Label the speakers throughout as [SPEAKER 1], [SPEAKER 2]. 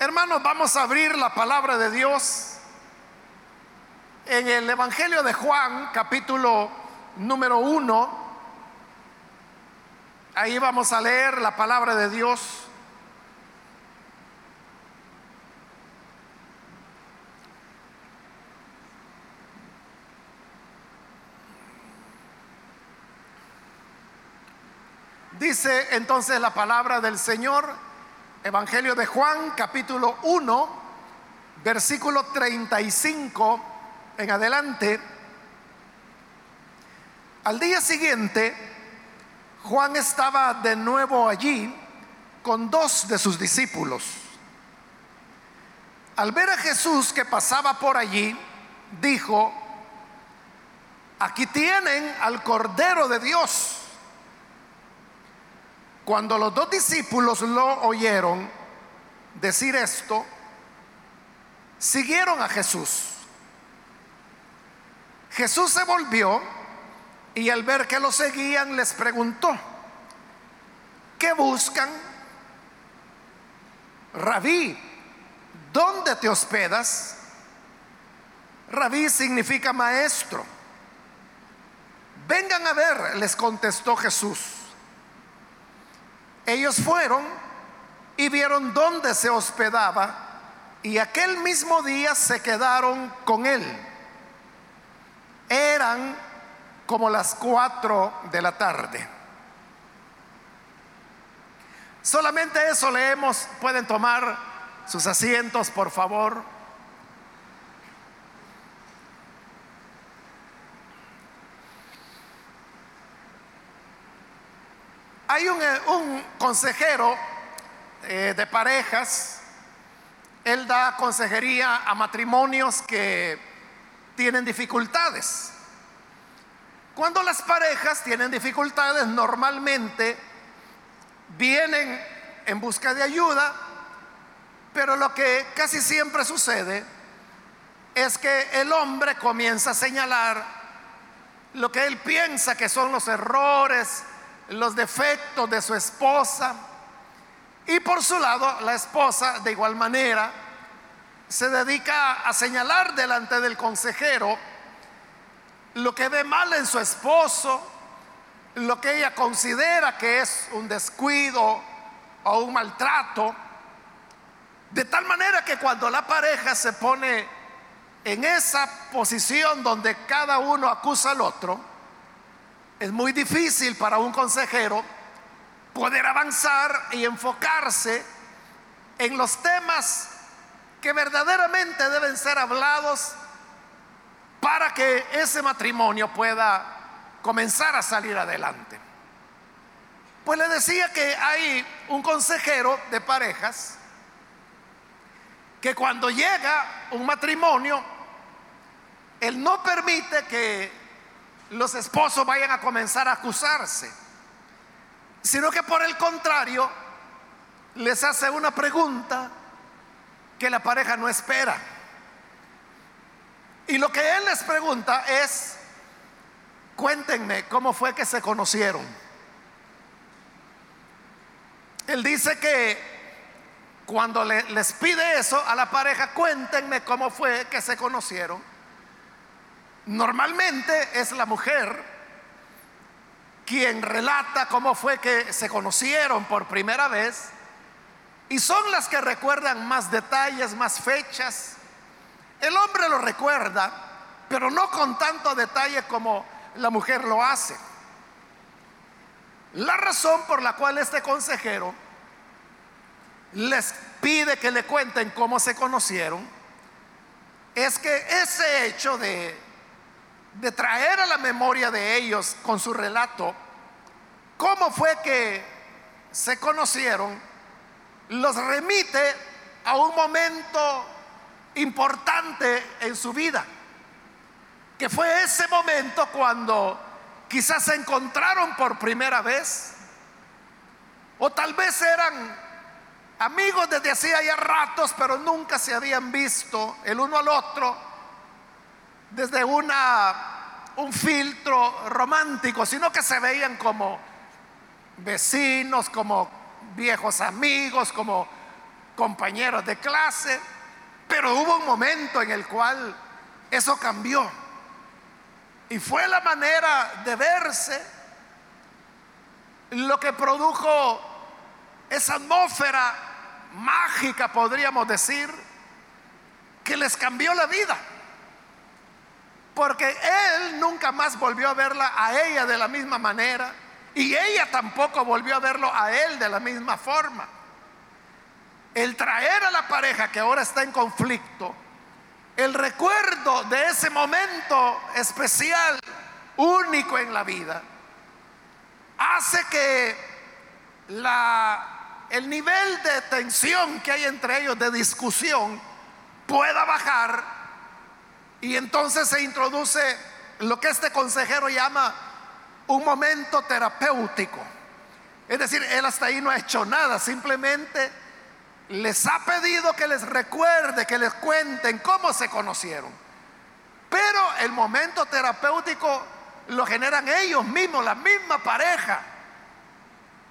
[SPEAKER 1] Hermanos, vamos a abrir la palabra de Dios en el Evangelio de Juan, capítulo número uno. Ahí vamos a leer la palabra de Dios. Dice entonces la palabra del Señor, Evangelio de Juan, capítulo 1, versículo 35 en adelante. Al día siguiente, Juan estaba de nuevo allí con dos de sus discípulos. Al ver a Jesús que pasaba por allí, dijo, aquí tienen al Cordero de Dios. Cuando los dos discípulos lo oyeron decir esto, siguieron a Jesús. Jesús se volvió y al ver que lo seguían les preguntó, ¿qué buscan? Rabí, ¿dónde te hospedas? Rabí significa maestro. Vengan a ver, les contestó Jesús. Ellos fueron y vieron dónde se hospedaba y aquel mismo día se quedaron con él. Eran como las cuatro de la tarde. Solamente eso leemos. Pueden tomar sus asientos, por favor. Hay un, eh, consejero eh, de parejas, él da consejería a matrimonios que tienen dificultades. Cuando las parejas tienen dificultades, normalmente vienen en busca de ayuda, pero lo que casi siempre sucede es que el hombre comienza a señalar lo que él piensa que son los errores, los defectos de su esposa. Y por su lado, la esposa de igual manera se dedica a señalar delante del consejero lo que ve mal en su esposo, lo que ella considera que es un descuido o un maltrato. De tal manera que cuando la pareja se pone en esa posición donde cada uno acusa al otro, es muy difícil para un consejero poder avanzar y enfocarse en los temas que verdaderamente deben ser hablados para que ese matrimonio pueda comenzar a salir adelante. Pues le decía que hay un consejero de parejas que cuando llega un matrimonio, él no permite que los esposos vayan a comenzar a acusarse, sino que por el contrario les hace una pregunta que la pareja no espera. Y lo que él les pregunta es, cuéntenme cómo fue que se conocieron. Él dice que cuando les pide eso a la pareja, cuéntenme cómo fue que se conocieron Normalmente es la mujer quien relata cómo fue que se conocieron por primera vez y son las que recuerdan más detalles, más fechas. El hombre lo recuerda, pero no con tanto detalle como la mujer lo hace. La razón por la cual este consejero les pide que le cuenten cómo se conocieron es que ese hecho de de traer a la memoria de ellos con su relato cómo fue que se conocieron, los remite a un momento importante en su vida, que fue ese momento cuando quizás se encontraron por primera vez, o tal vez eran amigos desde hacía ya ratos, pero nunca se habían visto el uno al otro desde una, un filtro romántico, sino que se veían como vecinos, como viejos amigos, como compañeros de clase, pero hubo un momento en el cual eso cambió. Y fue la manera de verse lo que produjo esa atmósfera mágica, podríamos decir, que les cambió la vida. Porque él nunca más volvió a verla a ella de la misma manera y ella tampoco volvió a verlo a él de la misma forma. El traer a la pareja que ahora está en conflicto, el recuerdo de ese momento especial, único en la vida, hace que el nivel de tensión que hay entre ellos, de discusión, pueda bajar y entonces se introduce lo que este consejero llama un momento terapéutico. Es decir, él hasta ahí no ha hecho nada, simplemente les ha pedido que les recuerde, que les cuenten cómo se conocieron. Pero el momento terapéutico lo generan ellos mismos, la misma pareja,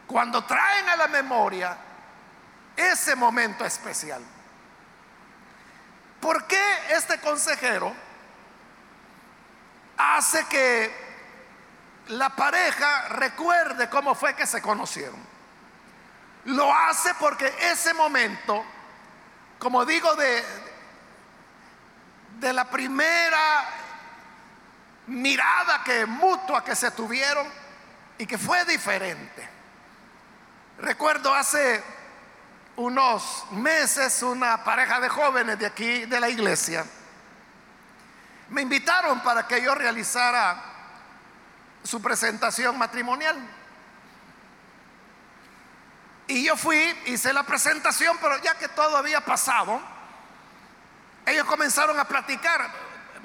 [SPEAKER 1] cuando traen a la memoria ese momento especial. ¿Por qué este consejero hace que la pareja recuerde cómo fue que se conocieron? Lo hace porque ese momento, como digo, de, de la primera mirada que mutua que se tuvieron y que fue diferente. Recuerdo hace unos meses una pareja de jóvenes de aquí de la iglesia me invitaron para que yo realizara su presentación matrimonial. Y yo fui, hice la presentación, pero ya que todo había pasado, ellos comenzaron a platicar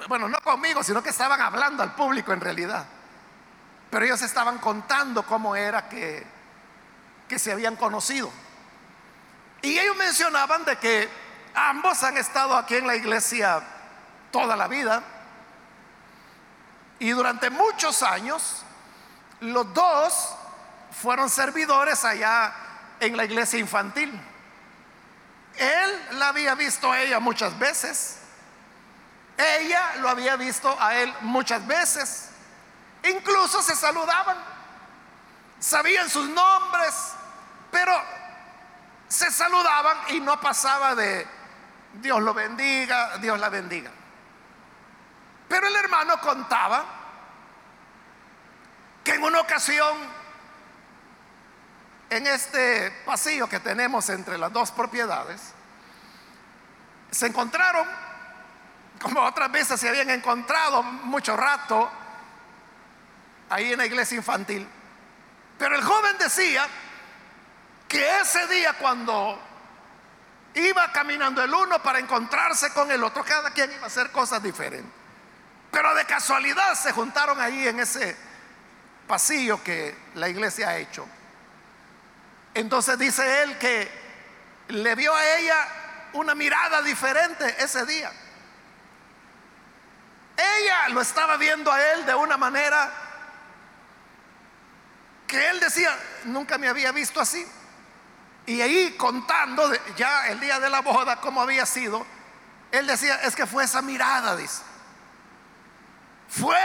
[SPEAKER 1] bueno, no conmigo, sino que estaban hablando al público en realidad. Pero ellos estaban contando cómo era que, que se habían conocido. Y ellos mencionaban de que ambos han estado aquí en la iglesia toda la vida. Y durante muchos años, los dos fueron servidores allá en la iglesia infantil. Él la había visto a ella muchas veces ella lo había visto a él muchas veces. Incluso se saludaban. Sabían sus nombres, pero se saludaban y no pasaba de Dios lo bendiga, Dios la bendiga. Pero el hermano contaba que en una ocasión, en este pasillo que tenemos entre las dos propiedades, se encontraron como otras veces se habían encontrado mucho rato ahí en la iglesia infantil. Pero el joven decía que ese día cuando iba caminando el uno para encontrarse con el otro, cada quien iba a hacer cosas diferentes. Pero de casualidad se juntaron ahí en ese pasillo que la iglesia ha hecho. Entonces dice él que le vio a ella una mirada diferente ese día. Ella lo estaba viendo a él de una manera que él decía, nunca me había visto así. Y ahí contando ya el día de la boda, cómo había sido, él decía, es que fue esa mirada, dice. Fue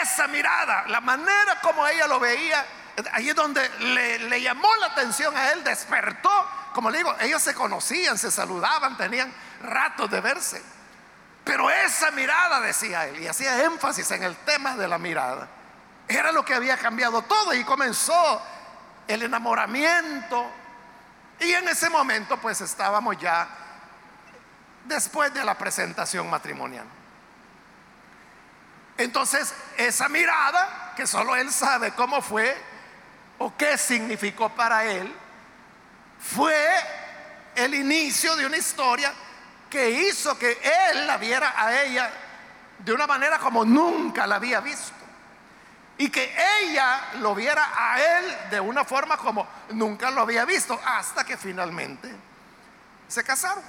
[SPEAKER 1] esa mirada, la manera como ella lo veía, ahí es donde le, llamó la atención a él, despertó. Como le digo, ellos se conocían, se saludaban, tenían ratos de verse. Pero esa mirada, decía él, y hacía énfasis en el tema de la mirada, era lo que había cambiado todo y comenzó el enamoramiento. Y en ese momento pues estábamos ya después de la presentación matrimonial. Entonces, esa mirada, que solo él sabe cómo fue o qué significó para él, fue el inicio de una historia que hizo que él la viera a ella de una manera como nunca la había visto. Y que ella lo viera a él de una forma como nunca lo había visto, hasta que finalmente se casaron.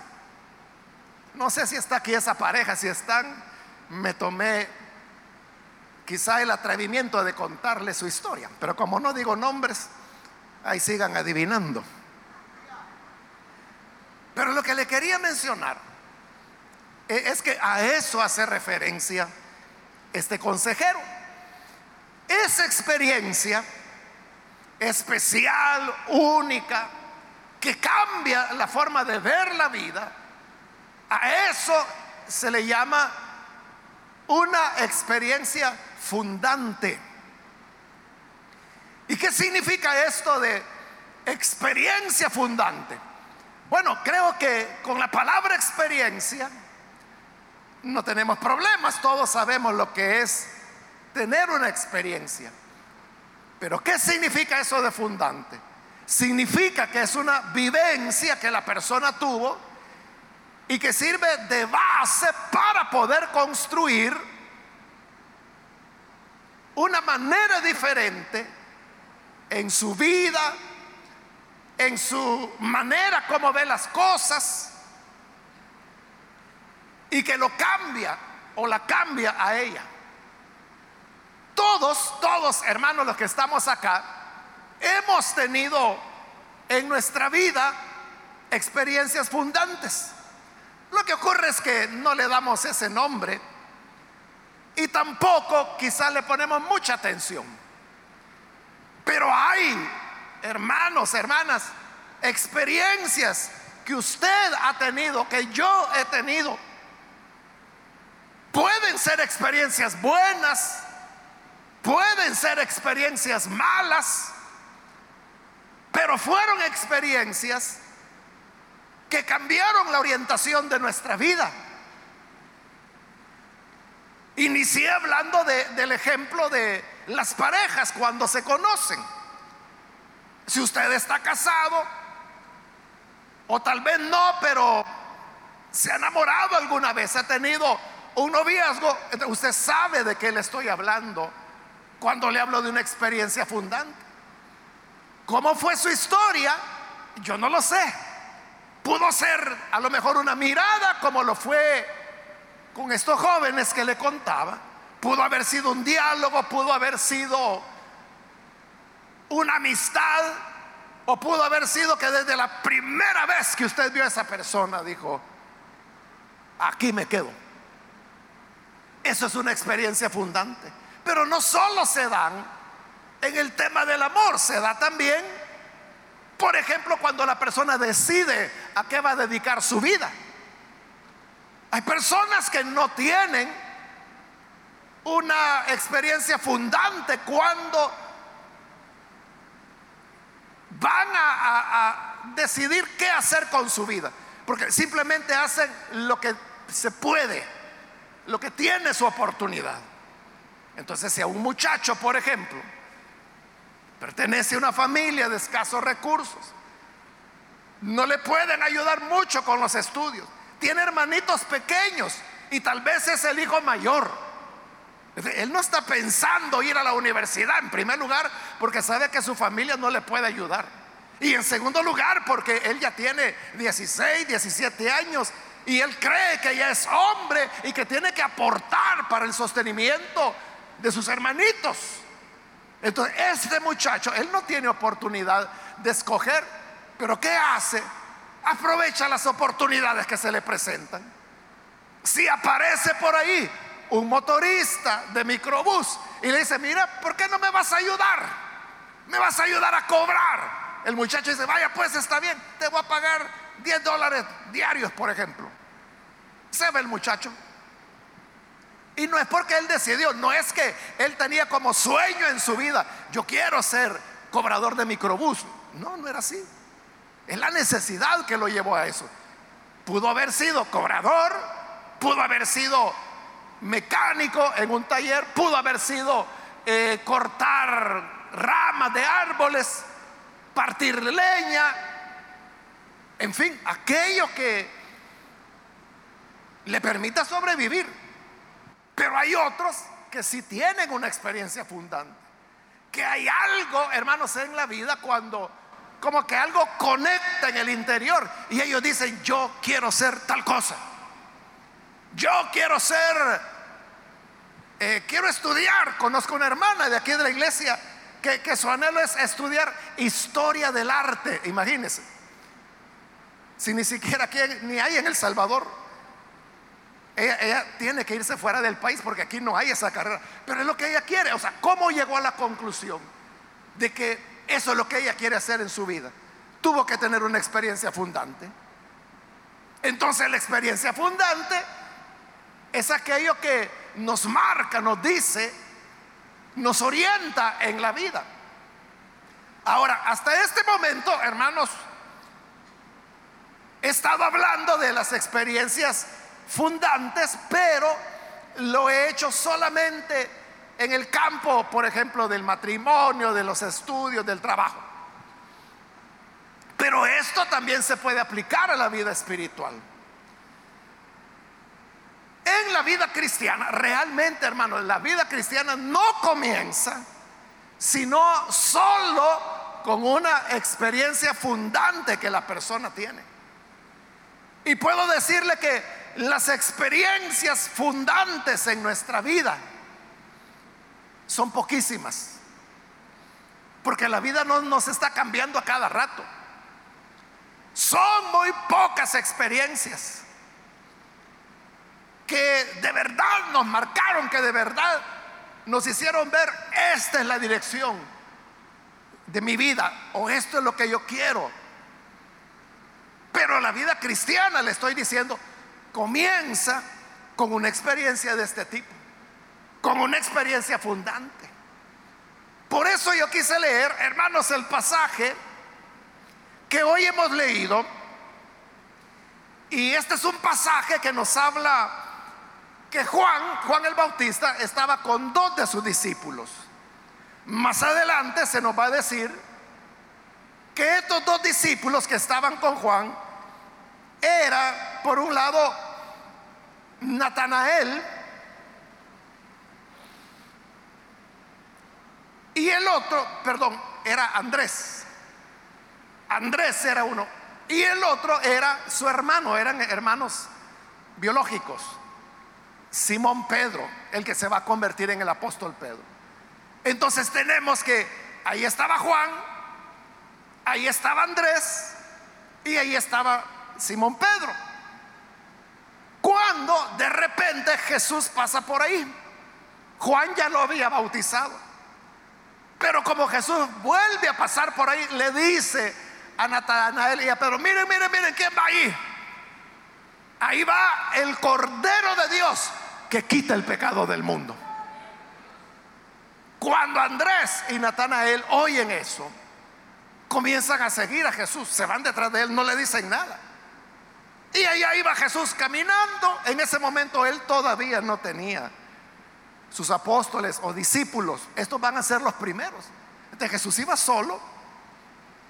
[SPEAKER 1] No sé si está aquí esa pareja, si están, me tomé quizá el atrevimiento de contarle su historia, pero como no digo nombres, ahí sigan adivinando. Pero lo que le quería mencionar eh, es que a eso hace referencia este consejero. Esa experiencia especial, única, que cambia la forma de ver la vida, a eso se le llama una experiencia fundante. ¿Y qué significa esto de experiencia fundante? Bueno, creo que con la palabra experiencia no tenemos problemas, todos sabemos lo que es tener una experiencia. Pero ¿qué significa eso de fundante? Significa que es una vivencia que la persona tuvo y que sirve de base para poder construir una manera diferente en su vida, en su manera como ve las cosas y que lo cambia o la cambia a ella. Todos, todos hermanos los que estamos acá, hemos tenido en nuestra vida experiencias fundantes. Lo que ocurre es que no le damos ese nombre y tampoco quizás le ponemos mucha atención. Pero hay, hermanos, hermanas, experiencias que usted ha tenido, que yo he tenido. Pueden ser experiencias buenas, pueden ser experiencias malas, pero fueron experiencias que cambiaron la orientación de nuestra vida. Inicié hablando del ejemplo de las parejas cuando se conocen. Si usted está casado, o tal vez no, pero se ha enamorado alguna vez, ha tenido un noviazgo, usted sabe de qué le estoy hablando cuando le hablo de una experiencia fundante. ¿Cómo fue su historia? Yo no lo sé. Pudo ser a lo mejor una mirada como lo fue con estos jóvenes que le contaba. Pudo haber sido un diálogo, pudo haber sido una amistad, o pudo haber sido que desde la primera vez que usted vio a esa persona dijo, aquí me quedo. Eso es una experiencia fundante. Pero no solo se dan en el tema del amor, se da también, por ejemplo, cuando la persona decide a qué va a dedicar su vida. Hay personas que no tienen una experiencia fundante cuando van a, decidir qué hacer con su vida, porque simplemente hacen lo que se puede, lo que tiene su oportunidad. Entonces, si a un muchacho, por ejemplo, pertenece a una familia de escasos recursos, no le pueden ayudar mucho con los estudios, tiene hermanitos pequeños y tal vez es el hijo mayor. Él no está pensando ir a la universidad, en primer lugar, porque sabe que su familia no le puede ayudar. Y en segundo lugar, porque él ya tiene 16, 17 años y él cree que ya es hombre y que tiene que aportar para el sostenimiento de sus hermanitos. Entonces, este muchacho, él no tiene oportunidad de escoger, pero ¿qué hace? Aprovecha las oportunidades que se le presentan. Si aparece por ahí un motorista de microbús y le dice, mira, ¿por qué no me vas a ayudar? Me vas a ayudar a cobrar. El muchacho dice, vaya, pues está bien, te voy a pagar 10 dólares diarios, por ejemplo. Se ve el muchacho. Y no es porque él decidió, no es que él tenía como sueño en su vida, yo quiero ser cobrador de microbús. No, no era así. Es la necesidad que lo llevó a eso. Pudo haber sido cobrador, pudo haber sido mecánico en un taller, pudo haber sido eh, cortar ramas de árboles, partir leña, en fin, aquello que le permita sobrevivir. Pero hay otros que sí tienen una experiencia fundante. Que hay algo, hermanos, en la vida cuando como que algo conecta en el interior y ellos dicen, yo quiero ser tal cosa. Yo quiero ser, eh, quiero estudiar. Conozco una hermana de aquí de la iglesia que, que su anhelo es estudiar historia del arte, imagínense. Si ni siquiera aquí, ni hay en El Salvador. Ella, tiene que irse fuera del país porque aquí no hay esa carrera. Pero es lo que ella quiere. O sea, ¿cómo llegó a la conclusión de que eso es lo que ella quiere hacer en su vida? Tuvo que tener una experiencia fundante. Entonces la experiencia fundante es aquello que nos marca, nos dice, nos orienta en la vida. Ahora, hasta este momento, hermanos, he estado hablando de las experiencias fundantes, pero lo he hecho solamente en el campo, por ejemplo, del matrimonio, de los estudios, del trabajo. Pero esto también se puede aplicar a la vida espiritual. En la vida cristiana, realmente hermano, la vida cristiana no comienza sino solo con una experiencia fundante que la persona tiene. Y puedo decirle que las experiencias fundantes en nuestra vida son poquísimas. Porque la vida no nos está cambiando a cada rato. Son muy pocas experiencias que de verdad nos marcaron, que de verdad nos hicieron ver, esta es la dirección de mi vida o esto es lo que yo quiero. Pero la vida cristiana, le estoy diciendo, comienza con una experiencia de este tipo, con una experiencia fundante. Por eso yo quise leer, hermanos, el pasaje que hoy hemos leído. Y este es un pasaje que nos habla que Juan, Juan el Bautista, estaba con dos de sus discípulos. Más adelante se nos va a decir que estos dos discípulos que estaban con Juan era, por un lado, Natanael y el otro, perdón, era Andrés. Andrés era uno y el otro era su hermano, eran hermanos biológicos. Simón Pedro, el que se va a convertir en el apóstol Pedro. Entonces tenemos que ahí estaba Juan, ahí estaba Andrés y ahí estaba Simón Pedro. Cuando de repente Jesús pasa por ahí, Juan ya lo había bautizado. Pero como Jesús vuelve a pasar por ahí, le dice a Natanael y a Pedro, miren, miren, miren, ¿quién va ahí? Ahí va el Cordero de Dios que quita el pecado del mundo. Cuando Andrés y Natanael oyen eso, comienzan a seguir a Jesús, se van detrás de él, no le dicen nada. Y allá iba Jesús caminando. En ese momento él todavía no tenía sus apóstoles o discípulos. Estos van a ser los primeros. Entonces Jesús iba solo.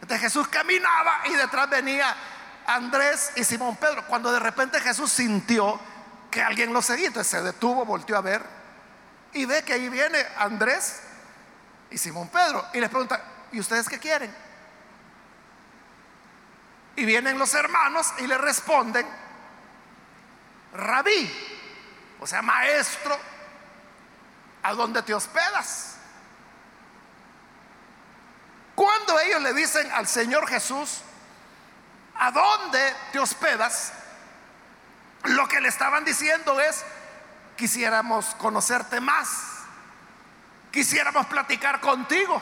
[SPEAKER 1] Entonces Jesús caminaba y detrás venía Andrés y Simón Pedro. Cuando de repente Jesús sintió que alguien lo seguía. Entonces se detuvo, volteó a ver y ve que ahí viene Andrés y Simón Pedro. Y les pregunta, ¿y ustedes qué quieren? Y vienen los hermanos y le responden, rabí, o sea, maestro, ¿a dónde te hospedas? Cuando ellos le dicen al Señor Jesús, ¿a dónde te hospedas? Lo que le estaban diciendo es, quisiéramos conocerte más, quisiéramos platicar contigo,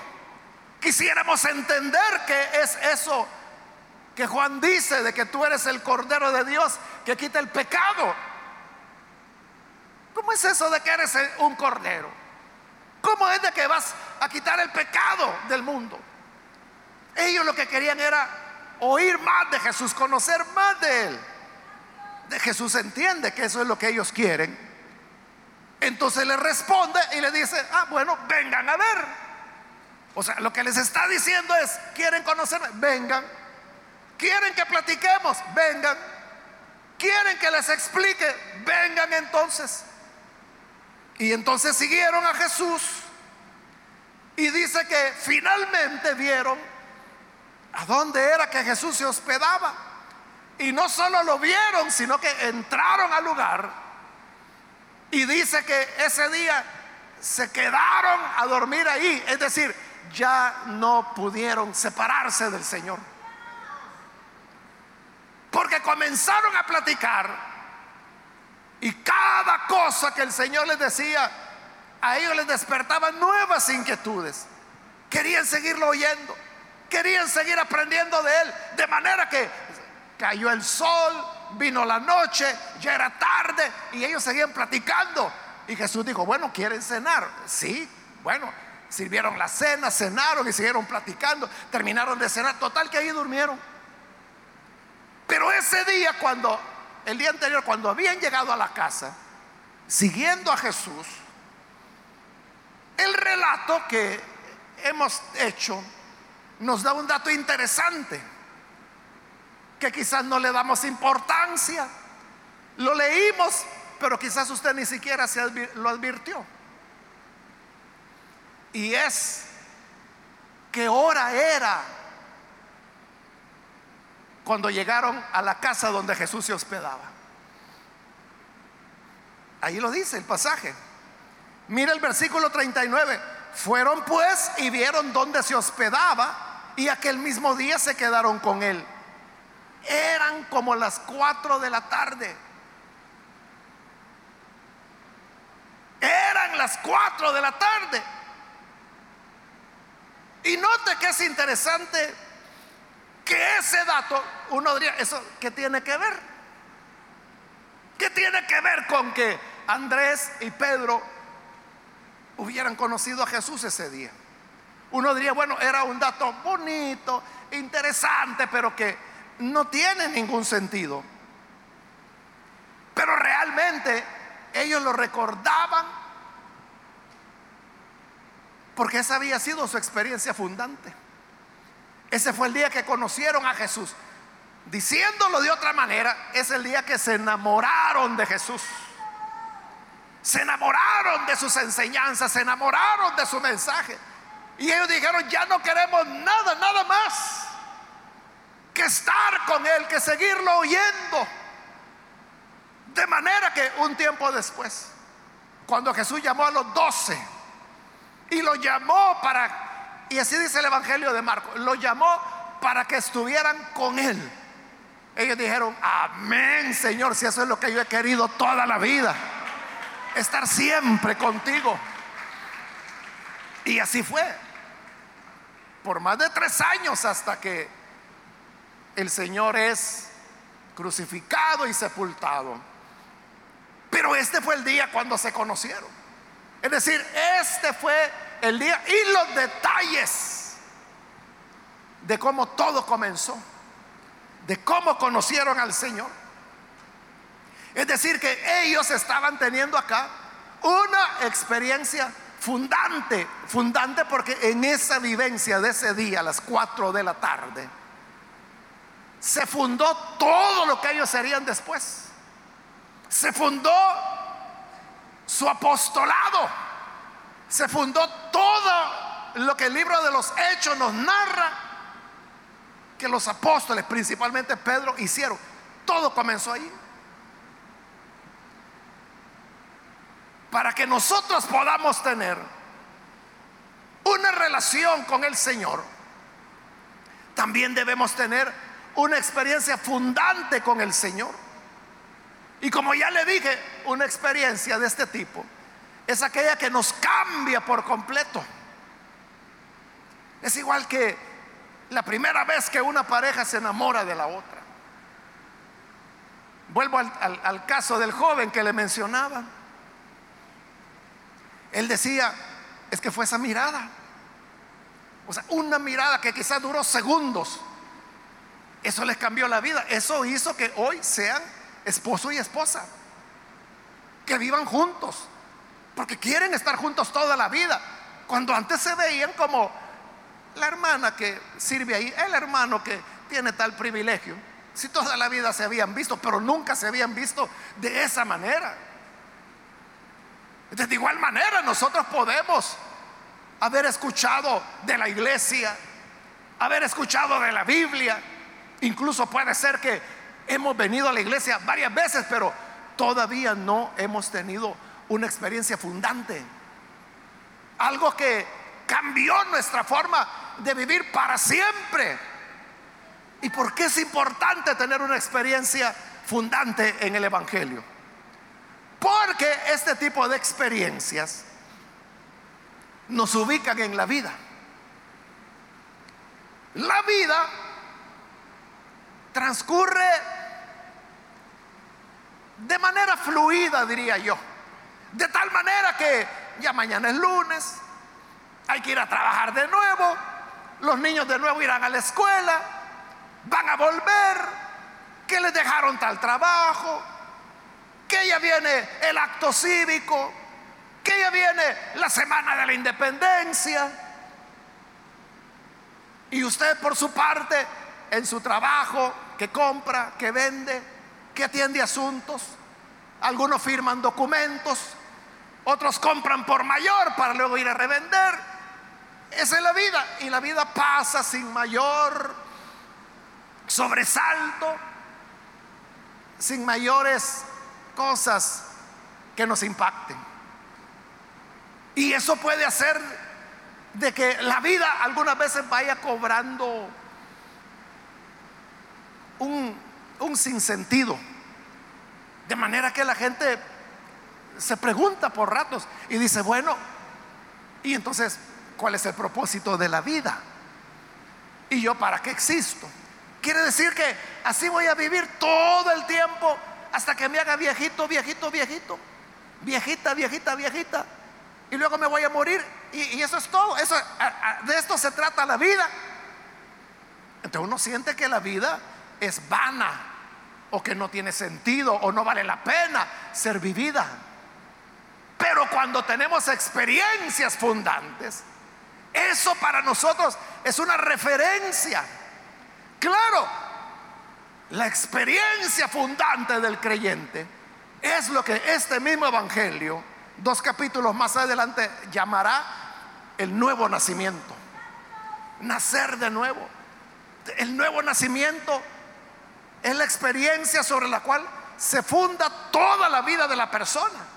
[SPEAKER 1] quisiéramos entender qué es eso que Juan dice de que tú eres el Cordero de Dios que quita el pecado. ¿Cómo es eso de que eres un Cordero? ¿Cómo es de que vas a quitar el pecado del mundo? Ellos lo que querían era oír más de Jesús, conocer más de Él. De Jesús entiende que eso es lo que ellos quieren. Entonces le responde y le dice, ah, bueno, vengan a ver. O sea, lo que les está diciendo es, ¿quieren conocerme? Vengan. ¿Quieren que platiquemos? Vengan. ¿Quieren que les explique? Vengan entonces. Y entonces siguieron a Jesús. Y dice que finalmente vieron a dónde era que Jesús se hospedaba. Y no solo lo vieron, sino que entraron al lugar. Y dice que ese día se quedaron a dormir ahí. Es decir, ya no pudieron separarse del Señor. Porque comenzaron a platicar y cada cosa que el Señor les decía, a ellos les despertaba nuevas inquietudes. Querían seguirlo oyendo, querían seguir aprendiendo de Él. De manera que cayó el sol, vino la noche, ya era tarde y ellos seguían platicando. Y Jesús dijo, bueno, ¿quieren cenar? Sí, bueno, sirvieron la cena, cenaron y siguieron platicando, terminaron de cenar, total que ahí durmieron. Pero ese día cuando, el día anterior, cuando habían llegado a la casa, siguiendo a Jesús, el relato que hemos hecho nos da un dato interesante, que quizás no le damos importancia. Lo leímos, pero quizás usted ni siquiera se lo advirtió. Y es que hora era cuando llegaron a la casa donde Jesús se hospedaba. Ahí lo dice el pasaje. Mira el versículo 39. Fueron pues y vieron dónde se hospedaba y aquel mismo día se quedaron con él. Eran como las cuatro de la tarde. Eran las cuatro de la tarde. Y note que es interesante que ese dato, uno diría, ¿eso qué tiene que ver? ¿Qué tiene que ver con que Andrés y Pedro hubieran conocido a Jesús ese día? Uno diría, bueno, era un dato bonito, interesante, pero que no tiene ningún sentido. Pero realmente ellos lo recordaban porque esa había sido su experiencia fundante. Ese fue el día que conocieron a Jesús. Diciéndolo de otra manera, es el día que se enamoraron de Jesús. Se enamoraron de sus enseñanzas, se enamoraron de su mensaje. Y ellos dijeron, ya no queremos nada, nada más que estar con Él, que seguirlo oyendo. De manera que un tiempo después, cuando Jesús llamó a los doce, y lo llamó para, y así dice el Evangelio de Marcos, lo llamó para que estuvieran con él. Ellos dijeron, amén Señor, si eso es lo que yo he querido toda la vida, estar siempre contigo. Y así fue, por más de tres años hasta que el Señor es crucificado y sepultado. Pero este fue el día cuando se conocieron. Es decir, este fue el día y los detalles de cómo todo comenzó, de cómo conocieron al Señor. Es decir, que ellos estaban teniendo acá una experiencia fundante, fundante porque en esa vivencia de ese día, a las 4 de la tarde, se fundó todo lo que ellos serían después. Se fundó su apostolado se fundó todo lo que el libro de los hechos nos narra que los apóstoles, principalmente Pedro, hicieron. Todo comenzó ahí. Para que nosotros podamos tener una relación con el Señor, también debemos tener una experiencia fundante con el Señor. Y como ya le dije, una experiencia de este tipo es aquella que nos cambia por completo. Es igual que la primera vez que una pareja se enamora de la otra. Vuelvo al, caso del joven que le mencionaba. Él decía, es que fue esa mirada. O sea, una mirada que quizás duró segundos. Eso les cambió la vida. Eso hizo que hoy sean esposo y esposa. Que vivan juntos porque quieren estar juntos toda la vida. Cuando antes se veían como la hermana que sirve ahí, el hermano que tiene tal privilegio. Si toda la vida se habían visto, pero nunca se habían visto de esa manera. De igual manera nosotros podemos haber escuchado de la iglesia, haber escuchado de la Biblia. Incluso puede ser que hemos venido a la iglesia varias veces, pero todavía no hemos tenido una experiencia fundante. Algo que cambió nuestra forma de vivir para siempre. ¿Y por qué es importante tener una experiencia fundante en el Evangelio? Porque este tipo de experiencias nos ubican en la vida. La vida transcurre de manera fluida, diría yo. De tal manera que ya mañana es lunes, hay que ir a trabajar de nuevo, los niños de nuevo irán a la escuela, van a volver, que les dejaron tal trabajo, que ya viene el acto cívico, que ya viene la semana de la independencia. Y usted por su parte, en su trabajo, que compra, que vende, que atiende asuntos, algunos firman documentos, otros compran por mayor para luego ir a revender. Esa es la vida y la vida pasa sin mayor sobresalto, sin mayores cosas que nos impacten. Y eso puede hacer de que la vida algunas veces vaya cobrando un, un sinsentido. De manera que la gente se pregunta por ratos y dice, bueno, y entonces, ¿cuál es el propósito de la vida? ¿Y yo para qué existo? Quiere decir que así voy a vivir todo el tiempo hasta que me haga viejito, viejito, viejito, viejita, viejita, viejita. Y luego me voy a morir. Y, eso es todo. Eso, de esto se trata la vida. Entonces uno siente que la vida es vana o que no tiene sentido o no vale la pena ser vivida. Pero cuando tenemos experiencias fundantes, eso para nosotros es una referencia. Claro, la experiencia fundante del creyente es lo que este mismo Evangelio, dos capítulos más adelante, llamará el nuevo nacimiento. Nacer de nuevo. El nuevo nacimiento es la experiencia sobre la cual se funda toda la vida de la persona.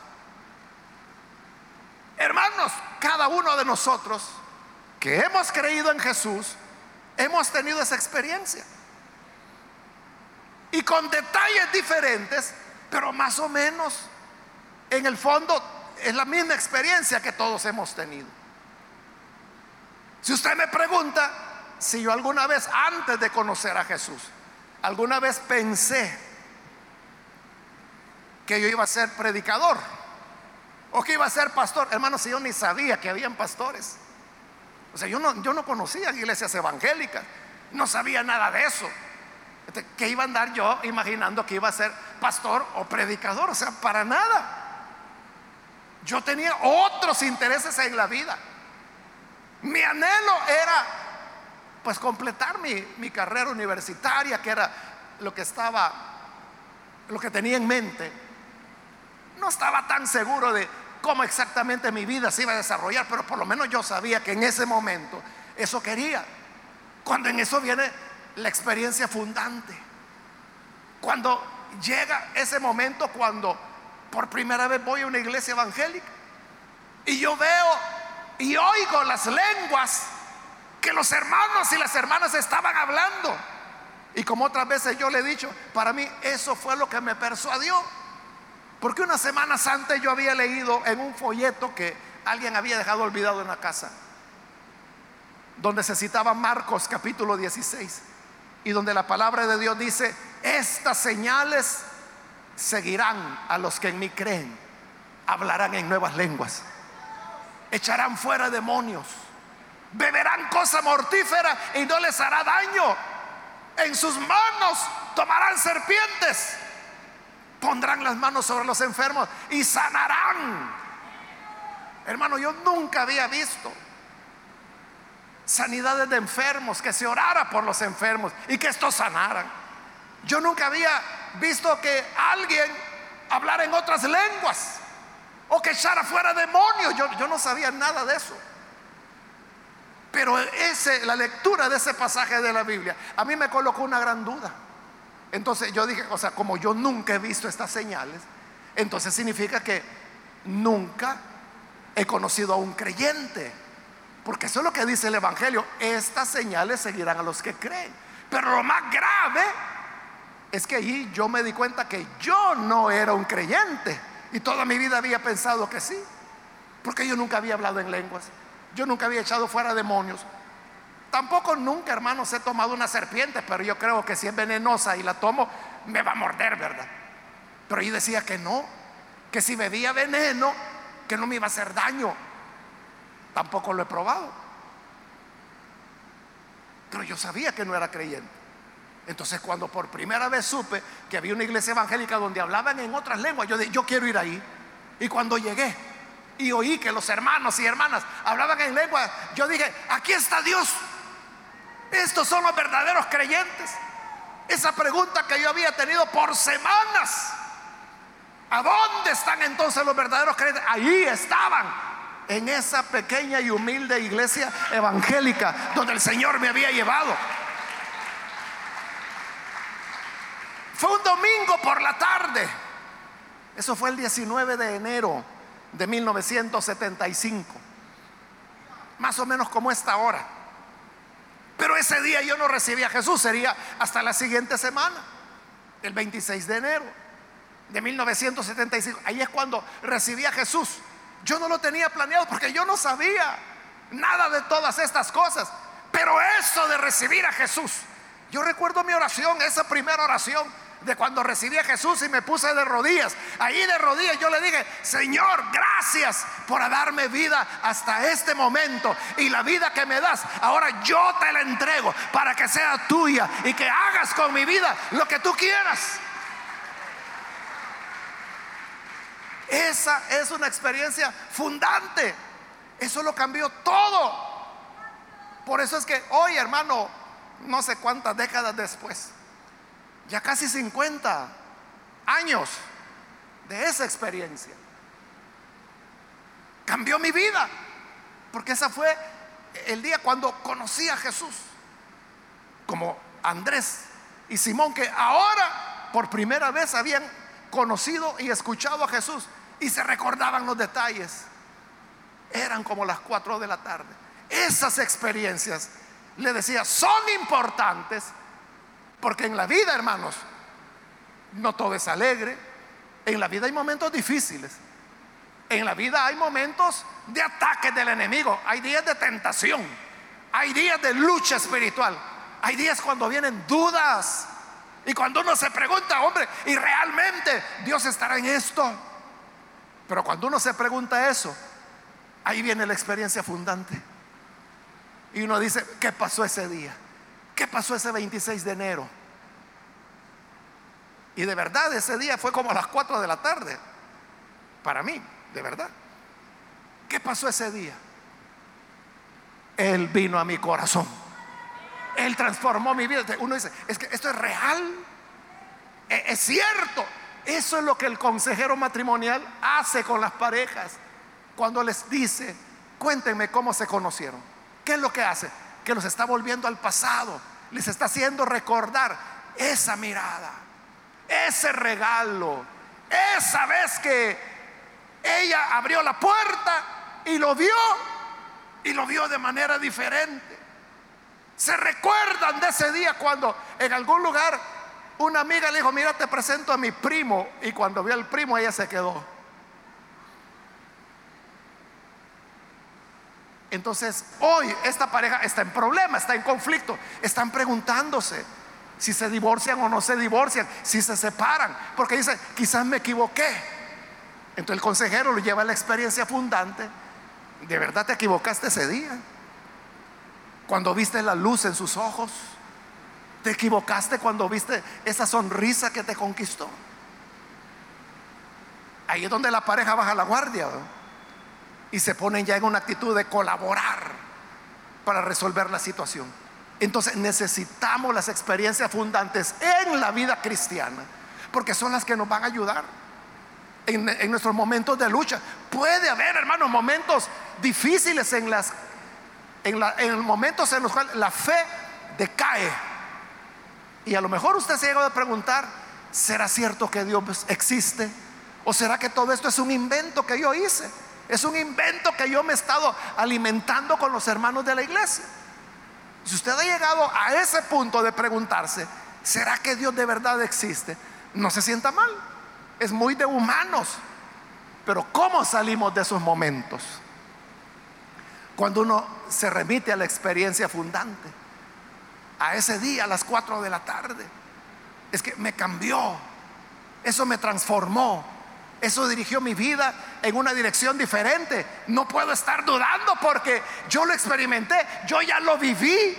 [SPEAKER 1] Hermanos, cada uno de nosotros que hemos creído en Jesús, hemos tenido esa experiencia y con detalles diferentes, pero más o menos en el fondo es la misma experiencia que todos hemos tenido. Si usted me pregunta si yo alguna vez antes de conocer a Jesús, alguna vez pensé que yo iba a ser predicador o que iba a ser pastor, hermano, si yo ni sabía que habían pastores. O sea, yo no, yo no conocía iglesias evangélicas, no sabía nada de eso. Este, ¿Qué iba a andar yo imaginando que iba a ser pastor o predicador? O sea, para nada. Yo tenía otros intereses en la vida. Mi anhelo era pues completar mi, mi carrera universitaria, que era lo que estaba, lo que tenía en mente. No estaba tan seguro de cómo exactamente mi vida se iba a desarrollar, pero por lo menos yo sabía que en ese momento eso quería. Cuando en eso viene la experiencia fundante. Cuando llega ese momento, cuando por primera vez voy a una iglesia evangélica y yo veo y oigo las lenguas que los hermanos y las hermanas estaban hablando. Y como otras veces yo le he dicho, para mí eso fue lo que me persuadió. Porque una semana antes yo había leído en un folleto que alguien había dejado olvidado en la casa, donde se citaba Marcos capítulo 16 y donde la palabra de Dios dice, estas señales seguirán a los que en mí creen, hablarán en nuevas lenguas, echarán fuera demonios, beberán cosa mortífera y no les hará daño, en sus manos tomarán serpientes, pondrán las manos sobre los enfermos y sanarán. Hermano, yo nunca había visto sanidades de enfermos, que se orara por los enfermos y que estos sanaran. Yo nunca había visto que alguien hablara en otras lenguas o que echara fuera demonios. Yo, yo no sabía nada de eso. Pero ese, la lectura de ese pasaje de la Biblia a mí me colocó una gran duda. Entonces yo dije, o sea, como yo nunca he visto estas señales, entonces significa que nunca he conocido a un creyente porque eso es lo que dice el Evangelio. Estas señales seguirán a los que creen. Pero lo más grave es que allí yo me di cuenta que yo no era un creyente. Y toda mi vida había pensado que sí. Porque yo nunca había hablado en lenguas. Yo nunca había echado fuera demonios. Tampoco nunca, hermanos, he tomado una serpiente, pero yo creo que si es venenosa y la tomo, me va a morder, ¿verdad? Pero yo decía que no, que si bebía veneno, que no me iba a hacer daño. Tampoco lo he probado. Pero yo sabía que no era creyente. Entonces cuando por primera vez supe que había una iglesia evangélica donde hablaban en otras lenguas, yo dije, yo quiero ir ahí. Y cuando llegué y oí que los hermanos y hermanas hablaban en lengua, yo dije, aquí está Dios. Estos son los verdaderos creyentes. Esa pregunta que yo había tenido por semanas. ¿A dónde están entonces los verdaderos creyentes? Ahí estaban, en esa pequeña y humilde iglesia evangélica donde el Señor me había llevado. Fue un domingo por la tarde. Eso fue el 19 de enero de 1975. Más o menos como esta hora. Pero ese día yo no recibí a Jesús, sería hasta la siguiente semana, el 26 de enero de 1975. Ahí es cuando recibí a Jesús. Yo no lo tenía planeado porque yo no sabía nada de todas estas cosas. Pero eso de recibir a Jesús, yo recuerdo mi oración, esa primera oración de cuando recibí a Jesús y me puse de rodillas. Ahí de rodillas yo le dije, Señor, gracias por darme vida hasta este momento. Y la vida que me das, ahora yo te la entrego para que sea tuya y que hagas con mi vida lo que tú quieras. Esa es una experiencia fundante. Eso lo cambió todo. Por eso es que hoy, hermano, no sé cuántas décadas después, ya casi 50 años de esa experiencia, cambió mi vida. Porque ese fue el día cuando conocí a Jesús. Como Andrés y Simón, que ahora por primera vez habían conocido y escuchado a Jesús y se recordaban los detalles. Eran como las 4 de la tarde. Esas experiencias, le decía, son importantes porque en la vida, hermanos, no todo es alegre. En la vida hay momentos difíciles. En la vida hay momentos de ataque del enemigo. Hay días de tentación. Hay días de lucha espiritual. Hay días cuando vienen dudas. Y cuando uno se pregunta, hombre, ¿y realmente Dios estará en esto? Pero cuando uno se pregunta eso, ahí viene la experiencia fundante. Y uno dice, ¿qué pasó ese día? ¿Qué pasó ese 26 de enero? Y de verdad ese día fue como a las 4 de la tarde. Para mí, de verdad. ¿Qué pasó ese día? Él vino a mi corazón. Él transformó mi vida. Uno dice, es que esto es real. E-, es cierto. Eso es lo que el consejero matrimonial hace con las parejas cuando les dice, cuéntenme cómo se conocieron. ¿Qué es lo que hace? Que los está volviendo al pasado, les está haciendo recordar esa mirada, ese regalo, esa vez que ella abrió la puerta y lo vio y lo vio de manera diferente. Se recuerdan de ese día cuando en algún lugar una amiga le dijo, mira, te presento a mi primo. Y cuando vio al primo, ella se quedó. Entonces, hoy esta pareja está en problema, está en conflicto. Están preguntándose si se divorcian o no se divorcian, si se separan. Porque dice, quizás me equivoqué. Entonces el consejero lo lleva a la experiencia fundante. ¿De verdad te equivocaste ese día? Cuando viste la luz en sus ojos te equivocaste cuando viste esa sonrisa que te conquistó. Ahí es donde la pareja baja la guardia y se ponen ya en una actitud de colaborar para resolver la situación. Entonces necesitamos las experiencias fundantes en la vida cristiana, porque son las que nos van a ayudar en, nuestros momentos de lucha. Puede haber, hermanos, momentos difíciles en las en, la, en momentos en los cuales la fe decae y a lo mejor usted se ha llegado a preguntar, ¿será cierto que Dios existe? ¿O será que todo esto es un invento que yo hice? Es un invento que yo me he estado alimentando con los hermanos de la iglesia. Si usted ha llegado a ese punto de preguntarse, ¿será que Dios de verdad existe? No se sienta mal, es muy de humanos. Pero ¿cómo salimos de esos momentos? Cuando uno se remite a la experiencia fundante, a ese día a las 4 de la tarde. Es que me cambió, eso me transformó, eso dirigió mi vida en una dirección diferente. No puedo estar dudando porque yo lo experimenté, yo ya lo viví.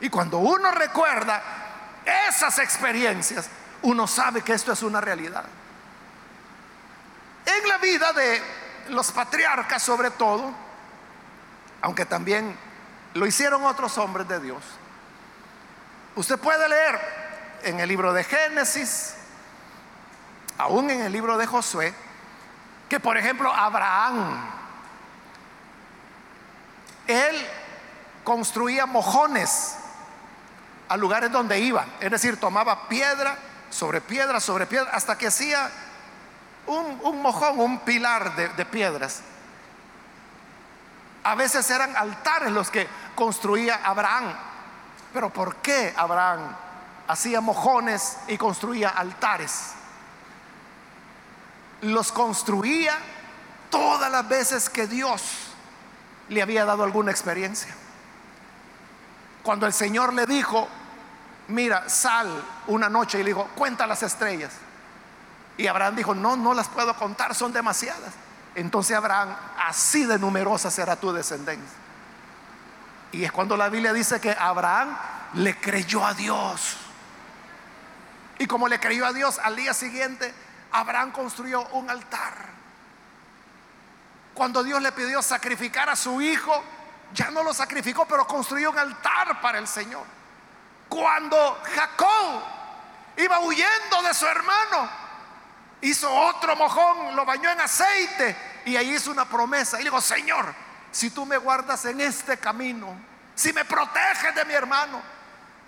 [SPEAKER 1] Y cuando uno recuerda esas experiencias, uno sabe que esto es una realidad. En la vida de los patriarcas sobre todo, aunque también lo hicieron otros hombres de Dios, usted puede leer en el libro de Génesis, aún en el libro de Josué, que por ejemplo Abraham, él construía mojones a lugares donde iba, es decir, tomaba piedra sobre piedra sobre piedra hasta que hacía un, mojón, un pilar de, de piedras. A veces eran altares los que construía Abraham. Pero ¿por qué Abraham hacía mojones y construía altares? Los construía todas las veces que Dios le había dado alguna experiencia. Cuando el Señor le dijo, mira, sal una noche y le dijo, cuenta las estrellas. Y Abraham dijo, no, no las puedo contar, son demasiadas. Entonces Abraham, así de numerosa será tu descendencia. Y es cuando la Biblia dice que Abraham le creyó a Dios. Y como le creyó a Dios, al día siguiente Abraham construyó un altar. Cuando Dios le pidió sacrificar a su hijo, ya no lo sacrificó, pero construyó un altar para el Señor. Cuando Jacob iba huyendo de su hermano, hizo otro mojón, lo bañó en aceite y ahí hizo una promesa. Y dijo, Señor, si tú me guardas en este camino, si me proteges de mi hermano,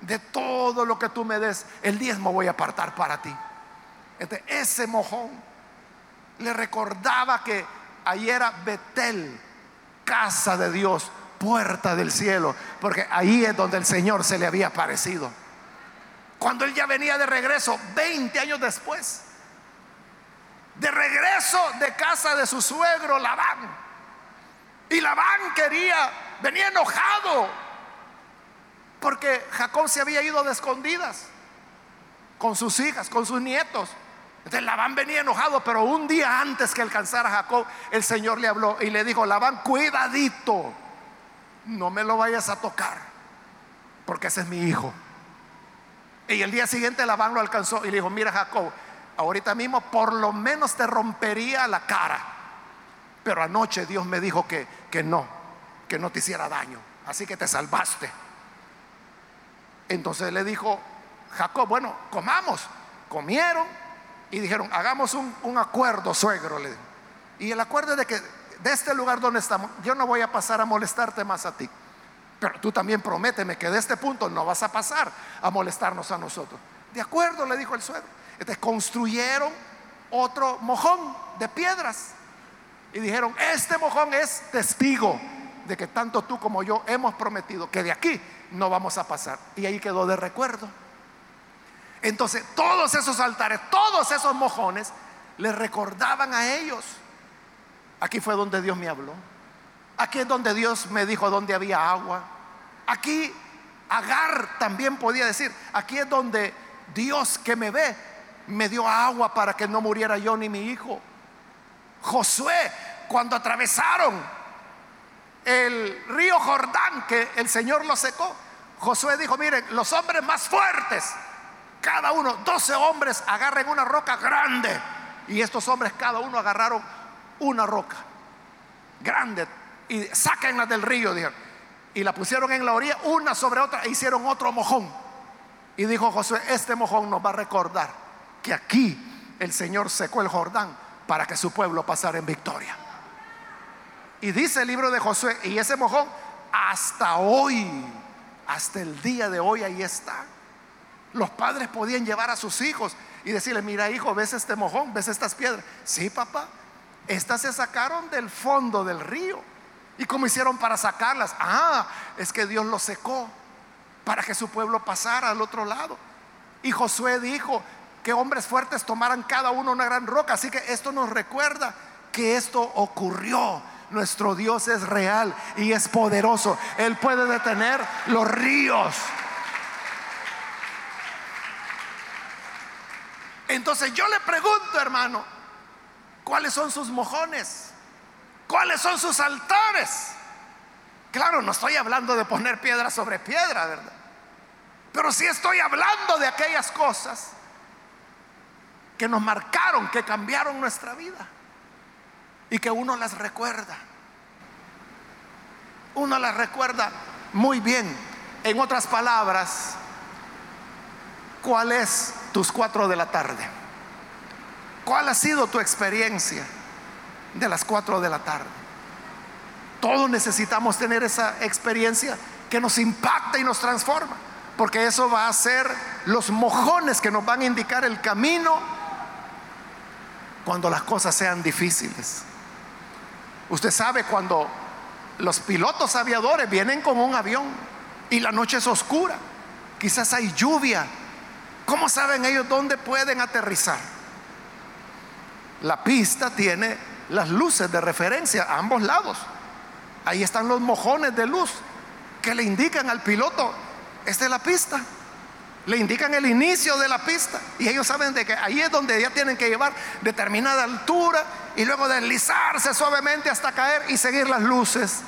[SPEAKER 1] de todo lo que tú me des, el diezmo voy a apartar para ti. Este, ese mojón le recordaba que ahí era Betel, casa de Dios, puerta del cielo, porque ahí es donde el Señor se le había aparecido. Cuando él ya venía de regreso, 20 años después, de regreso de casa de su suegro Labán. Y Labán quería, venía enojado, porque Jacob se había ido de escondidas con sus hijas, con sus nietos. Entonces Labán venía enojado, pero un día antes que alcanzara a Jacob, el Señor le habló y le dijo, Labán, cuidadito, no me lo vayas a tocar, porque ese es mi hijo. Y el día siguiente Labán lo alcanzó y le dijo, mira Jacob, ahorita mismo por lo menos te rompería la cara. Pero anoche Dios me dijo que, que no, que no te hiciera daño. Así que te salvaste. Entonces le dijo Jacob, bueno, comamos. Comieron y dijeron, hagamos un, acuerdo, suegro. Le Y el acuerdo es de que de este lugar donde estamos, yo no voy a pasar a molestarte más a ti. Pero tú también prométeme que de este punto no vas a pasar a molestarnos a nosotros. De acuerdo, le dijo el suegro. Entonces construyeron otro mojón de piedras y dijeron, este mojón es testigo de que tanto tú como yo hemos prometido que de aquí no vamos a pasar. Y ahí quedó de recuerdo. Entonces todos esos altares, todos esos mojones, les recordaban a ellos. Aquí fue donde Dios me habló. Aquí es donde Dios me dijo dónde había agua. Aquí Agar también podía decir, aquí es donde Dios que me ve me dio agua para que no muriera yo ni mi hijo. Josué, cuando atravesaron el río Jordán, que el Señor lo secó, Josué dijo, miren, los hombres más fuertes, cada uno, 12 hombres agarren una roca grande. Y estos hombres cada uno agarraron una roca grande y sáquenla del río, dijeron. Y la pusieron en la orilla, una sobre otra, e hicieron otro mojón. Y dijo Josué, este mojón nos va a recordar que aquí el Señor secó el Jordán para que su pueblo pasara en victoria. Y dice el libro de Josué, y ese mojón hasta hoy, hasta el día de hoy ahí está. Los padres podían llevar a sus hijos y decirle, mira hijo, ¿ves este mojón? ¿Ves estas piedras? Sí, papá, estas se sacaron del fondo del río. ¿Y cómo hicieron para sacarlas? Ah, es que Dios los secó para que su pueblo pasara al otro lado. Y Josué dijo que hombres fuertes tomaran cada uno una gran roca. Así que esto nos recuerda que esto ocurrió. Nuestro Dios es real y es poderoso. Él puede detener los ríos. Entonces yo le pregunto, hermano, ¿cuáles son sus mojones? ¿Cuáles son sus altares? Claro, no estoy hablando de poner piedra sobre piedra, ¿verdad? Pero sí estoy hablando de aquellas cosas que nos marcaron, que cambiaron nuestra vida y que uno las recuerda. Uno las recuerda muy bien. En otras palabras, ¿cuál es tus cuatro de la tarde? ¿Cuál ha sido tu experiencia de las cuatro de la tarde? Todos necesitamos tener esa experiencia que nos impacta y nos transforma, porque eso va a ser los mojones que nos van a indicar el camino cuando las cosas sean difíciles. Usted sabe cuando los pilotos aviadores vienen con un avión y la noche es oscura, quizás hay lluvia, ¿cómo saben ellos dónde pueden aterrizar? La pista tiene las luces de referencia a ambos lados. Ahí están los mojones de luz que le indican al piloto, esta es la pista. Le indican el inicio de la pista y ellos saben de que ahí es donde ya tienen que llevar determinada altura y luego deslizarse suavemente hasta caer y seguir las luces.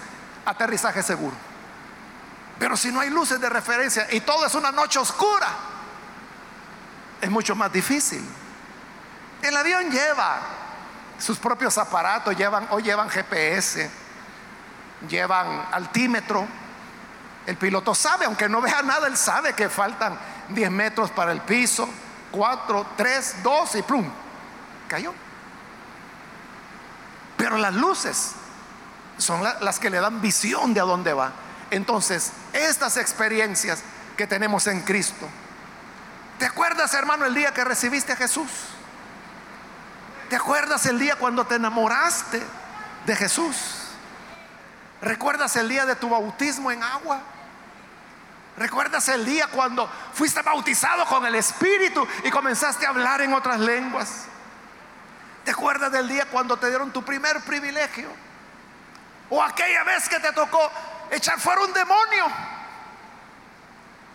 [SPEAKER 1] Aterrizaje seguro. Pero si no hay luces de referencia y todo es una noche oscura, es mucho más difícil. El avión lleva sus propios aparatos, llevan o llevan GPS, llevan altímetro. El piloto sabe, aunque no vea nada, él sabe que faltan 10 metros para el piso, 4, 3, 2 y plum, cayó. Pero las luces son las que le dan visión de a dónde va. Entonces, estas experiencias que tenemos en Cristo. ¿Te acuerdas, hermano, el día que recibiste a Jesús? ¿Te acuerdas el día cuando te enamoraste de Jesús? ¿Recuerdas el día de tu bautismo en agua? ¿Recuerdas el día cuando fuiste bautizado con el Espíritu y comenzaste a hablar en otras lenguas? ¿Te acuerdas del día cuando te dieron tu primer privilegio? O aquella vez que te tocó echar fuera un demonio.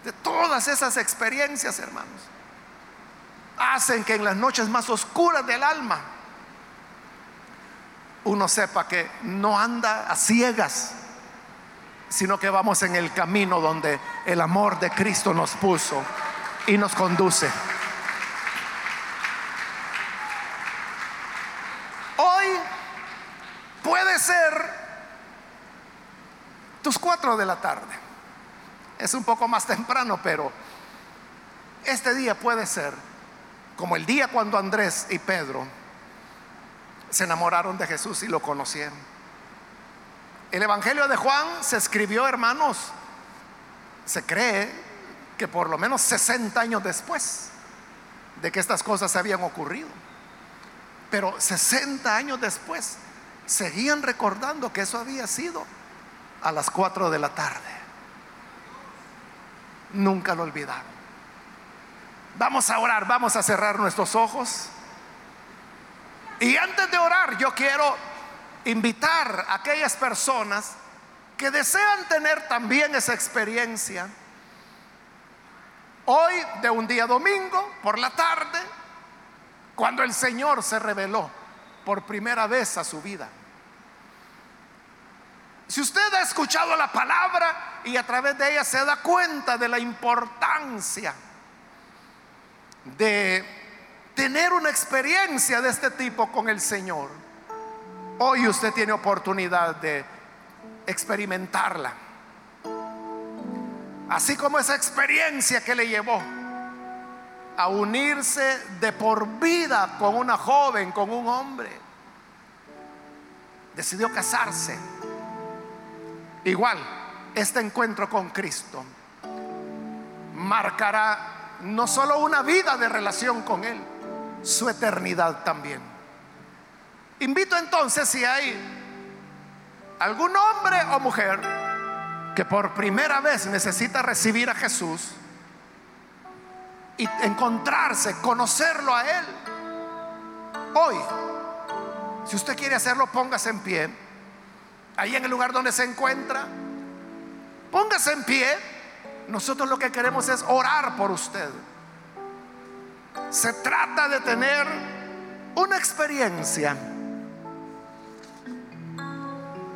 [SPEAKER 1] De todas esas experiencias, hermanos, hacen que en las noches más oscuras del alma uno sepa que no anda a ciegas sino que vamos en el camino donde el amor de Cristo nos puso y nos conduce. Hoy puede ser tus cuatro de la tarde. Es un poco más temprano, pero este día puede ser como el día cuando Andrés y Pedro se enamoraron de Jesús y lo conocieron. El Evangelio de Juan se escribió, hermanos, se cree que por lo menos 60 años después de que estas cosas habían ocurrido. Pero 60 años después seguían recordando que eso había sido a las 4 de la tarde. Nunca lo olvidaron. Vamos a orar, vamos a cerrar nuestros ojos. Y antes de orar, yo quiero invitar a aquellas personas que desean tener también esa experiencia. Hoy, de un día domingo, por la tarde, cuando el Señor se reveló por primera vez a su vida. Si usted ha escuchado la palabra y a través de ella se da cuenta de la importancia de tener una experiencia de este tipo con el Señor, Hoy usted tiene oportunidad de experimentarla. Así como esa experiencia que le llevó a unirse de por vida con una joven, con un hombre. Decidió casarse. Igual, este encuentro con Cristo marcará no solo una vida de relación con Él, su eternidad también. Invito entonces si hay algún hombre o mujer que por primera vez necesita recibir a Jesús y encontrarse, conocerlo a Él. Hoy, si usted quiere hacerlo, póngase en pie. Ahí en el lugar donde se encuentra, póngase en pie. Nosotros lo que queremos es orar por usted. Se trata de tener una experiencia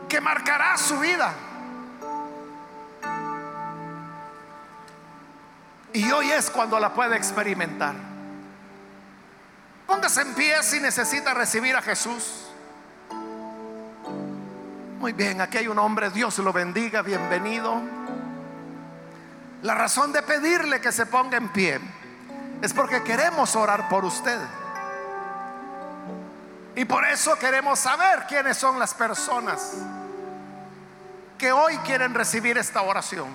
[SPEAKER 1] que marcará su vida. Y hoy es cuando la puede experimentar. Póngase en pie si necesita recibir a Jesús. Muy bien, aquí hay un hombre, Dios lo bendiga, bienvenido. La razón de pedirle que se ponga en pie es porque queremos orar por usted. Y por eso queremos saber quiénes son las personas que hoy quieren recibir esta oración.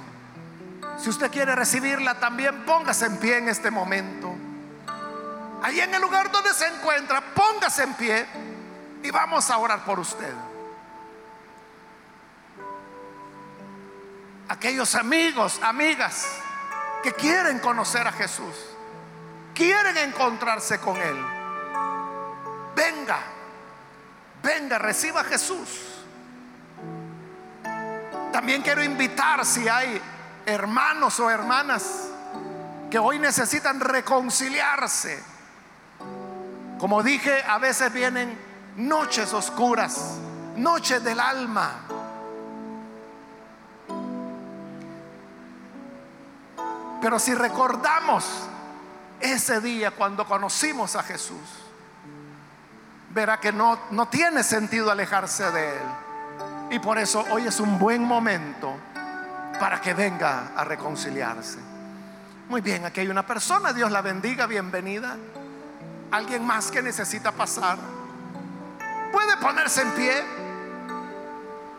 [SPEAKER 1] Si usted quiere recibirla también, póngase en pie en este momento. Ahí en el lugar donde se encuentra, póngase en pie y vamos a orar por usted. Aquellos amigos, amigas que quieren conocer a Jesús, quieren encontrarse con Él. Venga, venga, reciba a Jesús. También quiero invitar si hay hermanos o hermanas que hoy necesitan reconciliarse. Como dije, a veces vienen noches oscuras, noches del alma. Pero si recordamos ese día cuando conocimos a Jesús, verá que no, no tiene sentido alejarse de Él. Y por eso hoy es un buen momento para que venga a reconciliarse. Muy bien, aquí hay una persona, Dios la bendiga, bienvenida. Alguien más que necesita pasar. Puede ponerse en pie.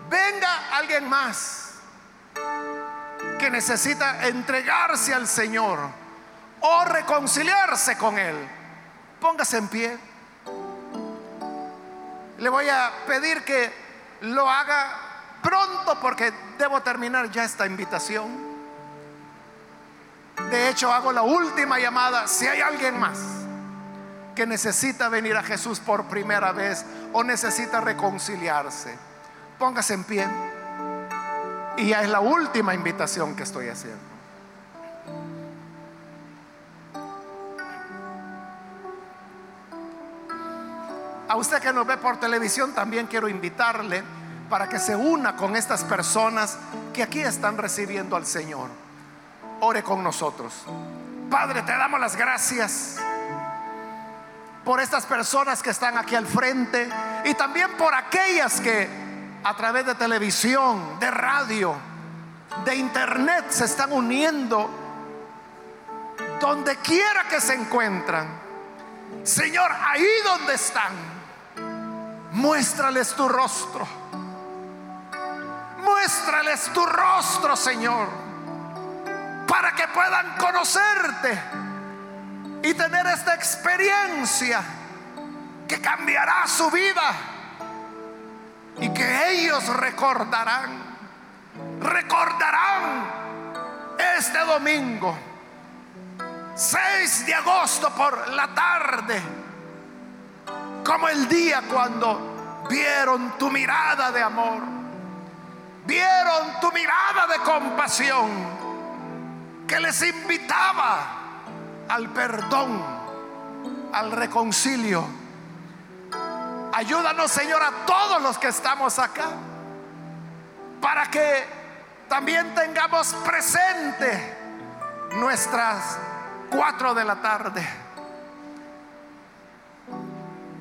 [SPEAKER 1] Venga alguien más que necesita entregarse al Señor o reconciliarse con Él. Póngase en pie. Le voy a pedir que lo haga pronto porque debo terminar ya esta invitación. De hecho, hago la última llamada. Si hay alguien más que necesita venir a Jesús por primera vez o necesita reconciliarse, póngase en pie. Y ya es la última invitación que estoy haciendo. A usted que nos ve por televisión también quiero invitarle para que se una con estas personas que aquí están recibiendo al Señor. Ore con nosotros. Padre, te damos las gracias por estas personas que están aquí al frente y también por aquellas que a través de televisión, de radio, de internet se están uniendo donde quiera que se encuentran. Señor, ahí donde están, muéstrales tu rostro. Muéstrales tu rostro, Señor, para que puedan conocerte y tener esta experiencia que cambiará su vida y que ellos recordarán, recordarán este domingo, 6 de agosto por la tarde, como el día cuando vieron tu mirada de amor, vieron tu mirada de compasión que les invitaba al perdón, al reconcilio. Ayúdanos, Señor, a todos los que estamos acá, para que también tengamos presente nuestras cuatro de la tarde.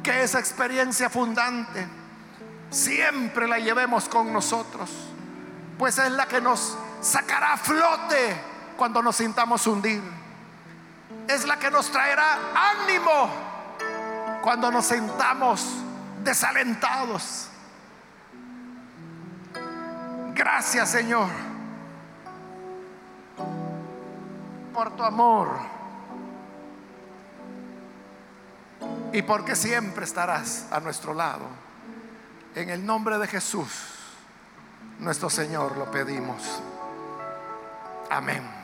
[SPEAKER 1] Que esa experiencia fundante siempre la llevemos con nosotros, pues es la que nos sacará a flote cuando nos sintamos hundir es la que nos traerá ánimo cuando nos sentamos desalentados. Gracias Señor por tu amor y porque siempre estarás a nuestro lado. En el nombre de Jesús. nuestro Señor lo pedimos. Amén.